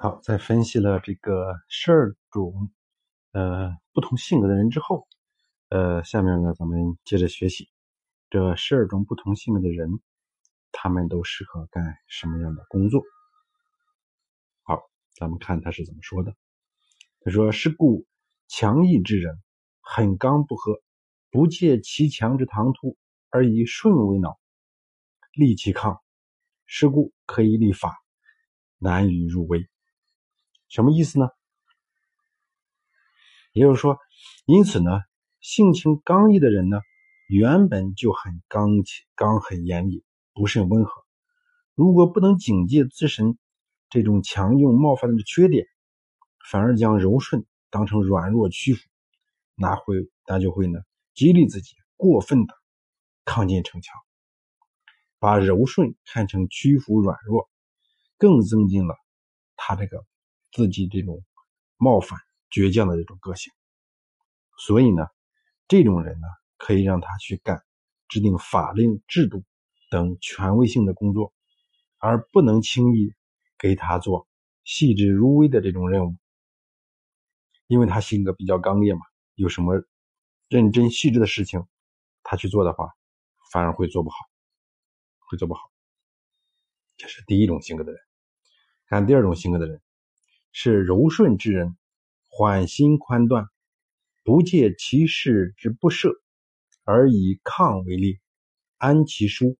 好，在分析了这个十二种呃不同性格的人之后，呃，下面呢咱们接着学习这十二种不同性格的人，他们都适合干什么样的工作？好，咱们看他是怎么说的。他说：“是故强毅之人，很刚不和，不借其强之唐突，而以顺为脑，立其抗。是故可以立法，难于入微。”什么意思呢？也就是说，因此呢，性情刚毅的人呢，原本就很刚刚很严厉，不甚温和。如果不能警戒自身这种强硬冒犯的缺点，反而将柔顺当成软弱屈服，那会那就会呢，激励自己过分的抗进逞强，把柔顺看成屈服软弱，更增进了他这个。自己这种冒犯、倔强的这种个性，所以呢，这种人呢，可以让他去干制定法令、制度等权威性的工作，而不能轻易给他做细致入微的这种任务，因为他性格比较刚烈嘛。有什么认真细致的事情，他去做的话，反而会做不好，会做不好。这是第一种性格的人。看第二种性格的人。是柔顺之人，缓心宽断，不借其事之不赦，而以抗为烈，安其疏。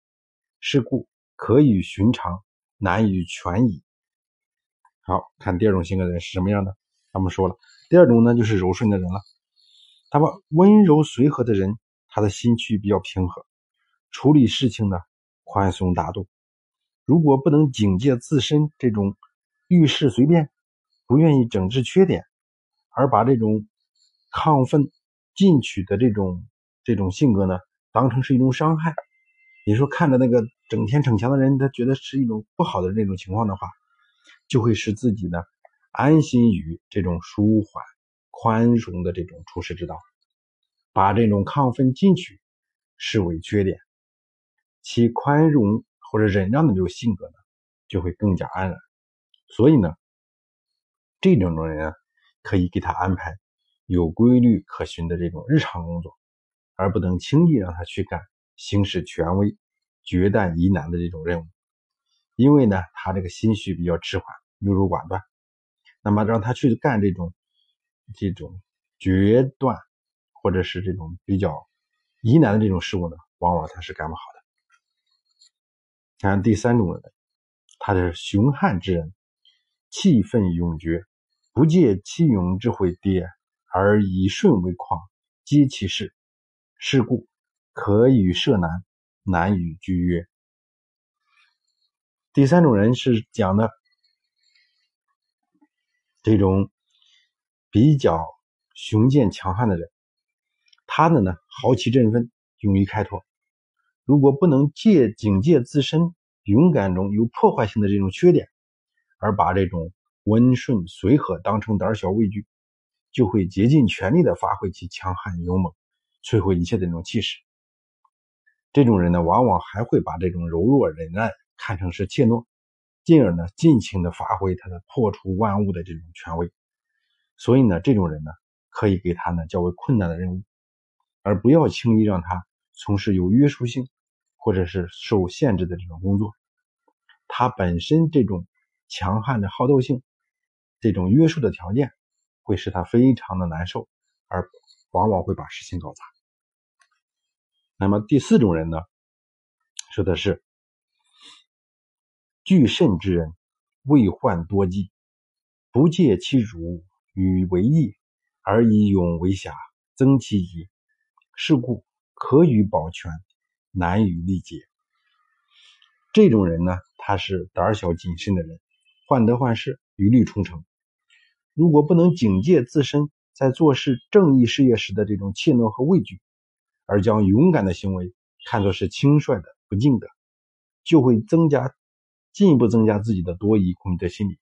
是故可与寻常，难与全矣。好看第二种性格的人是什么样的？咱们说了，第二种呢就是柔顺的人了。他们温柔随和的人，他的心区比较平和，处理事情呢宽松大度。如果不能警戒自身这种遇事随便。不愿意整治缺点，而把这种亢奋进取的这种这种性格呢，当成是一种伤害。你说看着那个整天逞强的人，他觉得是一种不好的那种情况的话，就会使自己呢安心于这种舒缓、宽容的这种处世之道，把这种亢奋进取视为缺点，其宽容或者忍让的这种性格呢，就会更加安然。所以呢。这种种人可以给他安排有规律可循的这种日常工作，而不能轻易让他去干行使权威、决断疑难的这种任务。因为呢，他这个心绪比较迟缓、优柔寡断，那么让他去干这种这种决断或者是这种比较疑难的这种事物呢，往往他是干不好的。看第三种人，他是雄悍之人。气愤勇决，不借其勇之会跌，而以顺为况，皆其事。是故可与涉难，难与居约。第三种人是讲的这种比较雄健强悍的人，他的呢豪气振奋，勇于开拓。如果不能借警戒自身勇敢中有破坏性的这种缺点。而把这种温顺随和当成胆小畏惧，就会竭尽全力的发挥其强悍勇猛，摧毁一切的那种气势。这种人呢，往往还会把这种柔弱忍耐看成是怯懦，进而呢尽情的发挥他的破除万物的这种权威。所以呢，这种人呢，可以给他呢较为困难的任务，而不要轻易让他从事有约束性或者是受限制的这种工作。他本身这种。强悍的好斗性，这种约束的条件会使他非常的难受，而往往会把事情搞砸。那么第四种人呢，说的是惧慎之人，未患多计，不借其辱与为义，而以勇为侠，增其义。是故可与保全，难与力竭。这种人呢，他是胆小谨慎的人。患得患失，余虑重成。如果不能警戒自身在做事正义事业时的这种怯懦和畏惧，而将勇敢的行为看作是轻率的不敬的，就会增加进一步增加自己的多疑恐惧的心理，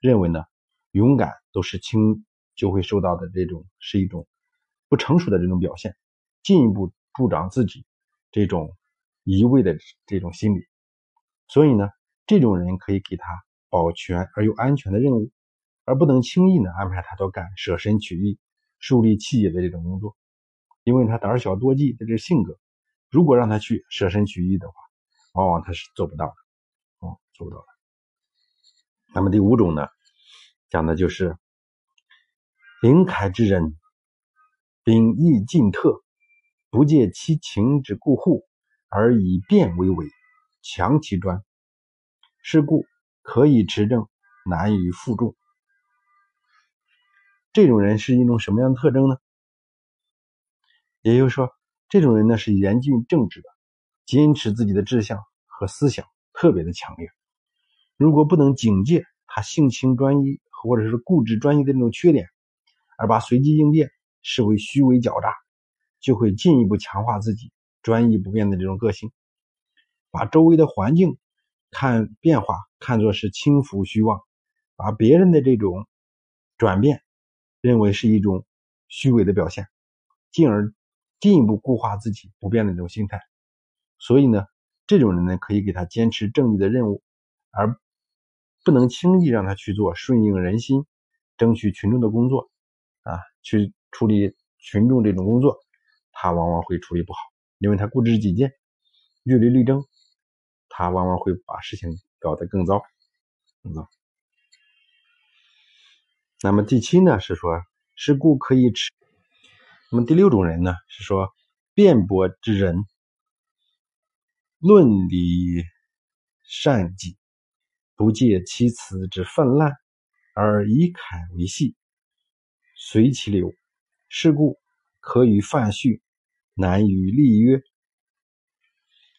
认为呢勇敢都是轻，就会受到的这种是一种不成熟的这种表现，进一步助长自己这种一味的这种心理。所以呢，这种人可以给他。保全而又安全的任务，而不能轻易呢安排他多干舍身取义、树立气节的这种工作，因为他胆小多计的这性格，如果让他去舍身取义的话，往往他是做不到的，哦，做不到的。那么第五种呢，讲的就是临凯之人，秉义尽特，不借其情之故户，而以变为伪，强其专。是故可以持正，难于负重。这种人是一种什么样的特征呢？也就是说，这种人呢是严峻正直的，坚持自己的志向和思想特别的强烈。如果不能警戒他性情专一或者是固执专一的那种缺点，而把随机应变视为虚伪狡诈，就会进一步强化自己专一不变的这种个性，把周围的环境看变化看作是轻浮虚妄，把别人的这种转变认为是一种虚伪的表现，进而进一步固化自己不变的那种心态。所以呢，这种人呢可以给他坚持正义的任务，而。不能轻易让他去做顺应人心、争取群众的工作，啊，去处理群众这种工作，他往往会处理不好，因为他固执己见、据理力争，他往往会把事情搞得更糟。嗯，那么第七呢是说，是故可以持。那么第六种人呢是说，辩驳之人，论理善己。不借其词之泛滥，而以楷为戏，随其流。是故可与范序，难与立约。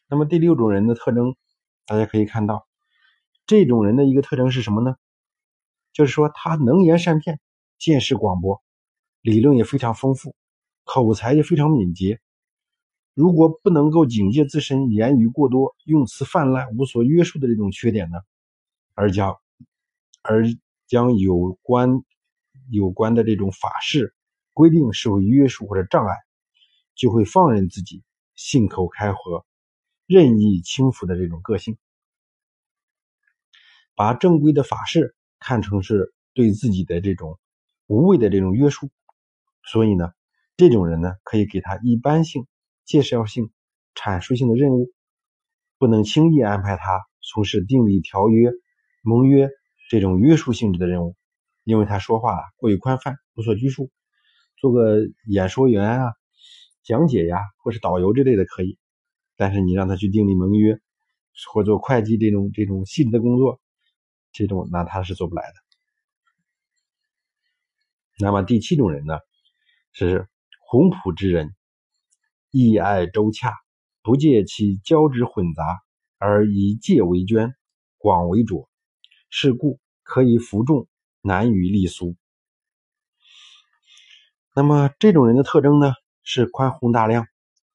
那么第六种人的特征，大家可以看到，这种人的一个特征是什么呢？就是说他能言善辩，见识广博，理论也非常丰富，口才也非常敏捷。如果不能够警戒自身言语过多、用词泛滥、无所约束的这种缺点呢？而将而将有关有关的这种法事规定视为约束或者障碍，就会放任自己信口开河、任意轻浮的这种个性，把正规的法事看成是对自己的这种无谓的这种约束。所以呢，这种人呢，可以给他一般性、介绍性、阐述性的任务，不能轻易安排他从事订立条约。盟约这种约束性质的任务，因为他说话过于宽泛，无所拘束，做个演说员啊、讲解呀，或是导游之类的可以。但是你让他去订立盟约，或做会计这种这种细致的工作，这种那他是做不来的。那么第七种人呢，是宏朴之人，意爱周洽，不借其交之混杂，而以介为捐，广为浊。是故可以服众，难于立俗。那么这种人的特征呢，是宽宏大量、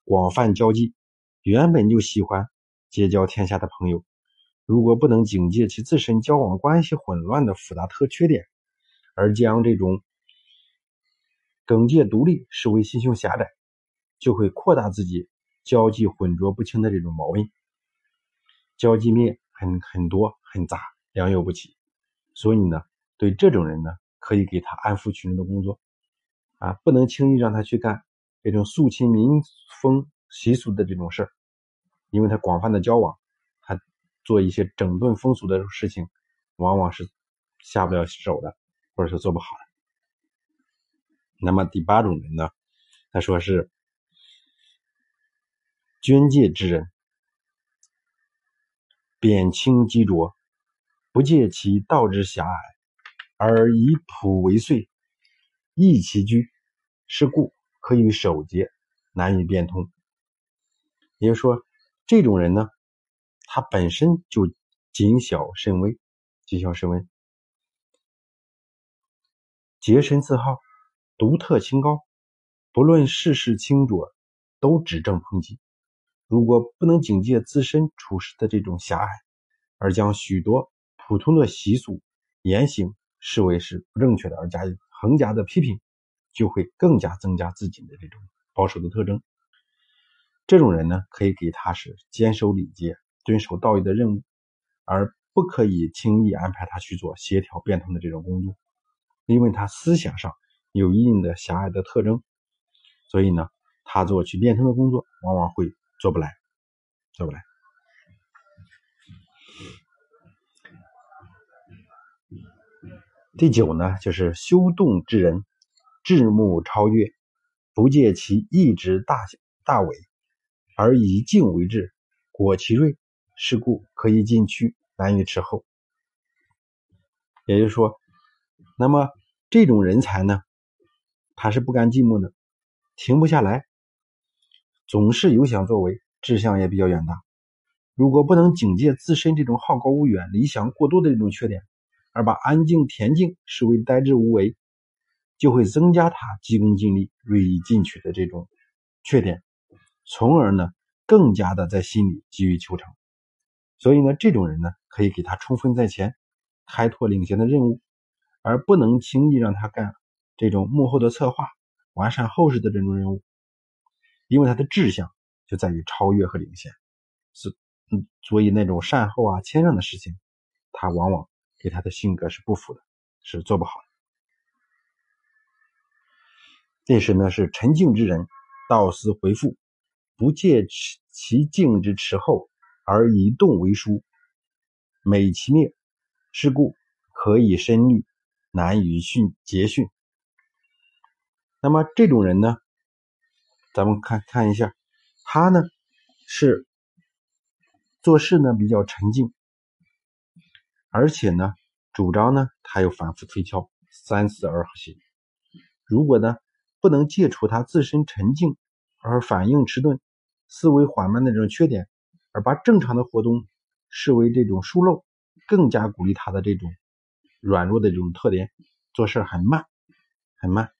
广泛交际，原本就喜欢结交天下的朋友。如果不能警戒其自身交往关系混乱的复杂特缺点，而将这种耿介独立视为心胸狭窄，就会扩大自己交际混浊不清的这种毛病。交际面很很多很杂。良莠不齐，所以呢，对这种人呢，可以给他安抚群众的工作，啊，不能轻易让他去干这种肃清民风习俗的这种事儿，因为他广泛的交往，做一些整顿风俗的事情，往往是下不了手的，或者是做不好的。那么第八种人呢，他说是捐介之人，贬轻积浊。不借其道之狭隘，而以朴为遂，易其居，是故可以守节，难以变通。也就是说，这种人呢，他本身就谨小慎微，谨小慎微，洁身自好，独特清高，不论世事清浊，都指正抨击。如果不能警戒自身处事的这种狭隘，而将许多。普通的习俗言行视为是不正确的，而加以横加的批评，就会更加增加自己的这种保守的特征。这种人呢，可以给他是坚守礼节、遵守道义的任务，而不可以轻易安排他去做协调变通的这种工作，因为他思想上有一定的狭隘的特征，所以呢，他做去变通的工作往往会做不来，做不来。第九呢，就是修动之人，智目超越，不借其意志大大伟，而以静为志，果其锐，是故可以进去，难于持后。也就是说，那么这种人才呢，他是不甘寂寞的，停不下来，总是有想作为，志向也比较远大。如果不能警戒自身这种好高骛远、理想过多的这种缺点，而把安静恬静视为呆滞无为，就会增加他急功近利、锐意进取的这种缺点，从而呢更加的在心里急于求成。所以呢，这种人呢可以给他冲锋在前、开拓领先的任务，而不能轻易让他干这种幕后的策划、完善后事的这种任务，因为他的志向就在于超越和领先，是嗯，所以那种善后啊、谦让的事情，他往往。给他的性格是不符的，是做不好的。这时呢，是沉静之人，道思回复，不借其静之持后，而以动为书，美其灭，是故可以深虑，难以训结训。那么这种人呢，咱们看看一下，他呢是做事呢比较沉静。而且呢，主张呢，他又反复推敲，三思而行。如果呢，不能戒除他自身沉静而反应迟钝、思维缓慢的这种缺点，而把正常的活动视为这种疏漏，更加鼓励他的这种软弱的这种特点，做事很慢，很慢。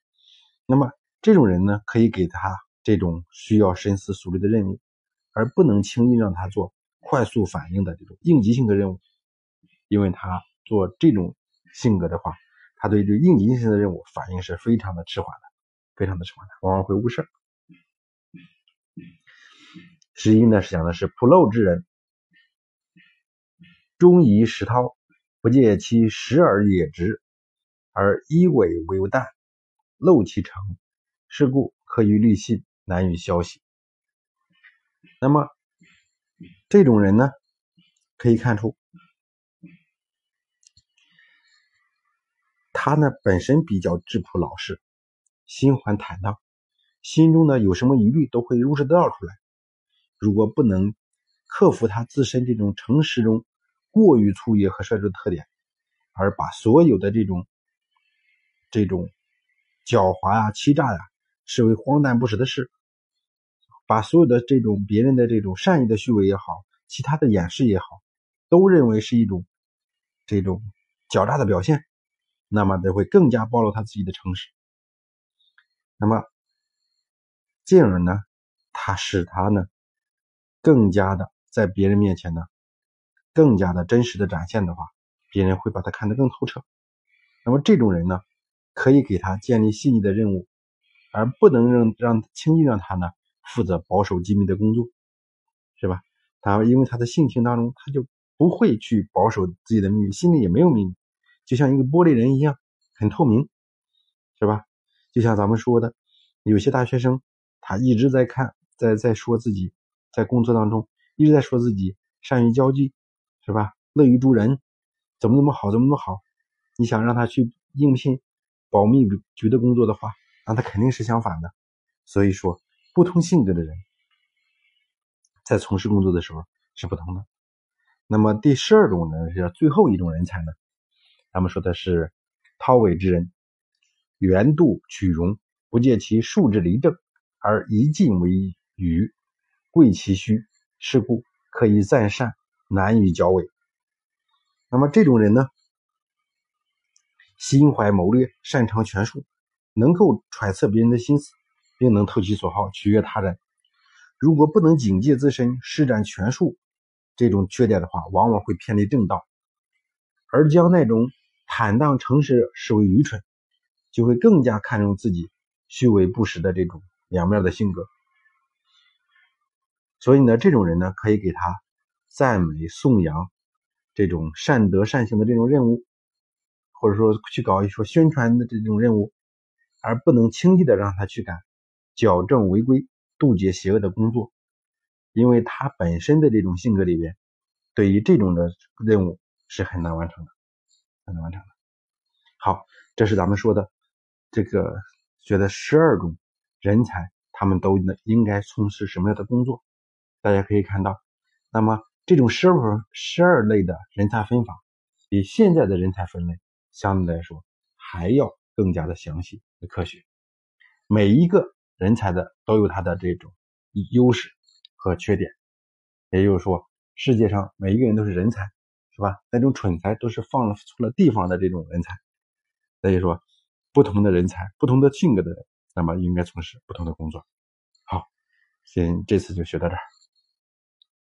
那么这种人呢，可以给他这种需要深思熟虑的任务，而不能轻易让他做快速反应的这种应急性的任务。因为他做这种性格的话，他对这应急性的任务反应是非常的迟缓的，非常的迟缓的，往往会误事。十一呢是讲的是不陋之人，忠仪实涛，不借其实而也直，而一伪为淡，漏其成，是故可于虑信，难于消息。那么这种人呢，可以看出。他呢本身比较质朴老实，心怀坦荡，心中呢有什么疑虑都会如实的道出来。如果不能克服他自身这种诚实中过于粗野和率直的特点，而把所有的这种这种狡猾呀、欺诈呀视为荒诞不实的事，把所有的这种别人的这种善意的虚伪也好，其他的掩饰也好，都认为是一种这种狡诈的表现。那么就会更加暴露他自己的诚实，那么进而呢，他使他呢更加的在别人面前呢更加的真实的展现的话，别人会把他看得更透彻。那么这种人呢，可以给他建立细腻的任务，而不能让让轻易让他呢负责保守机密的工作，是吧？他因为他的性情当中，他就不会去保守自己的秘密，心里也没有秘密。就像一个玻璃人一样，很透明，是吧？就像咱们说的，有些大学生，他一直在看，在在说自己，在工作当中一直在说自己善于交际，是吧？乐于助人，怎么怎么好，怎么怎么好。你想让他去应聘保密局的工作的话，那他肯定是相反的。所以说，不同性格的人在从事工作的时候是不同的。那么第十二种呢，是最后一种人才呢？咱们说的是韬伟之人，圆度取容，不借其数之离正，而一进为愚，贵其虚，是故可以赞善，难于交伪。那么这种人呢，心怀谋略，擅长权术，能够揣测别人的心思，并能投其所好，取悦他人。如果不能警戒自身，施展权术这种缺点的话，往往会偏离正道，而将那种。坦荡诚实视为愚蠢，就会更加看重自己虚伪不实的这种两面的性格。所以呢，这种人呢，可以给他赞美颂扬，这种善德善行的这种任务，或者说去搞一说宣传的这种任务，而不能轻易的让他去干矫正违规、杜绝邪恶的工作，因为他本身的这种性格里边，对于这种的任务是很难完成的，很难完成的。好，这是咱们说的这个觉得十二种人才，他们都应该从事什么样的工作？大家可以看到，那么这种十二十二类的人才分法，比现在的人才分类相对来说还要更加的详细和、科学。每一个人才的都有他的这种优势和缺点，也就是说，世界上每一个人都是人才，是吧？那种蠢材都是放了错了地方的这种人才。所以说，不同的人才、不同的性格的人，那么应该从事不同的工作。好，先这次就学到这儿。